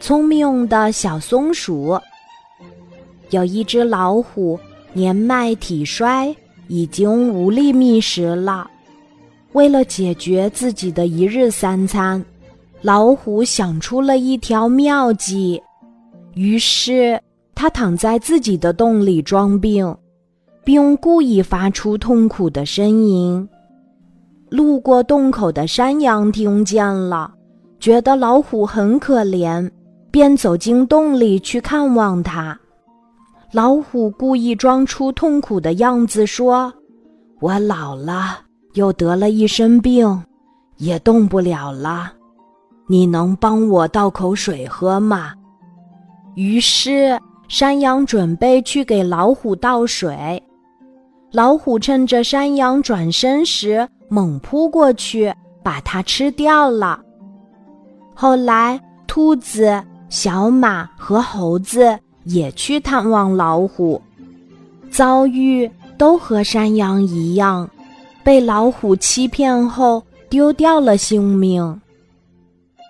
聪明的小松鼠。有一只老虎，年迈体衰，已经无力觅食了。为了解决自己的一日三餐，老虎想出了一条妙计。于是，他躺在自己的洞里装病，并故意发出痛苦的呻吟。路过洞口的山羊听见了，觉得老虎很可怜，便走进洞里去看望它。老虎故意装出痛苦的样子，说：“我老了，又得了一身病，也动不了了。你能帮我倒口水喝吗？”于是山羊准备去给老虎倒水，老虎趁着山羊转身时猛扑过去，把它吃掉了。后来，兔子、小马和猴子。也去探望老虎，遭遇都和山羊一样，被老虎欺骗后丢掉了性命。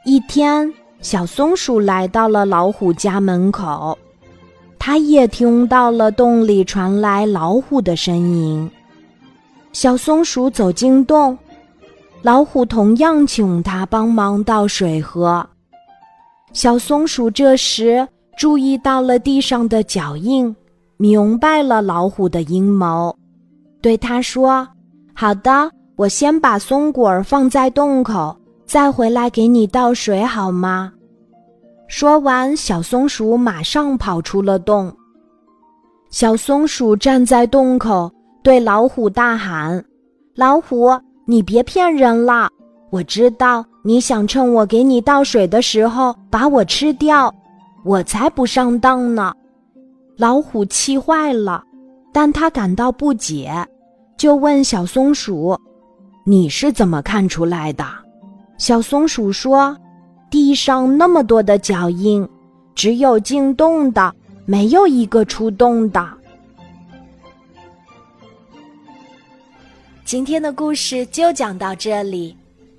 一天，小松鼠来到了老虎家门口，它也听到了洞里传来老虎的声音。小松鼠走进洞，老虎同样请它帮忙倒水喝。小松鼠这时。注意到了地上的脚印，明白了老虎的阴谋，对他说：“好的，我先把松果放在洞口，再回来给你倒水，好吗？”说完，小松鼠马上跑出了洞。小松鼠站在洞口，对老虎大喊：“老虎，你别骗人了！我知道你想趁我给你倒水的时候把我吃掉。”我才不上当呢！老虎气坏了，但他感到不解，就问小松鼠：“你是怎么看出来的？”小松鼠说：“地上那么多的脚印，只有进洞的，没有一个出洞的。”今天的故事就讲到这里，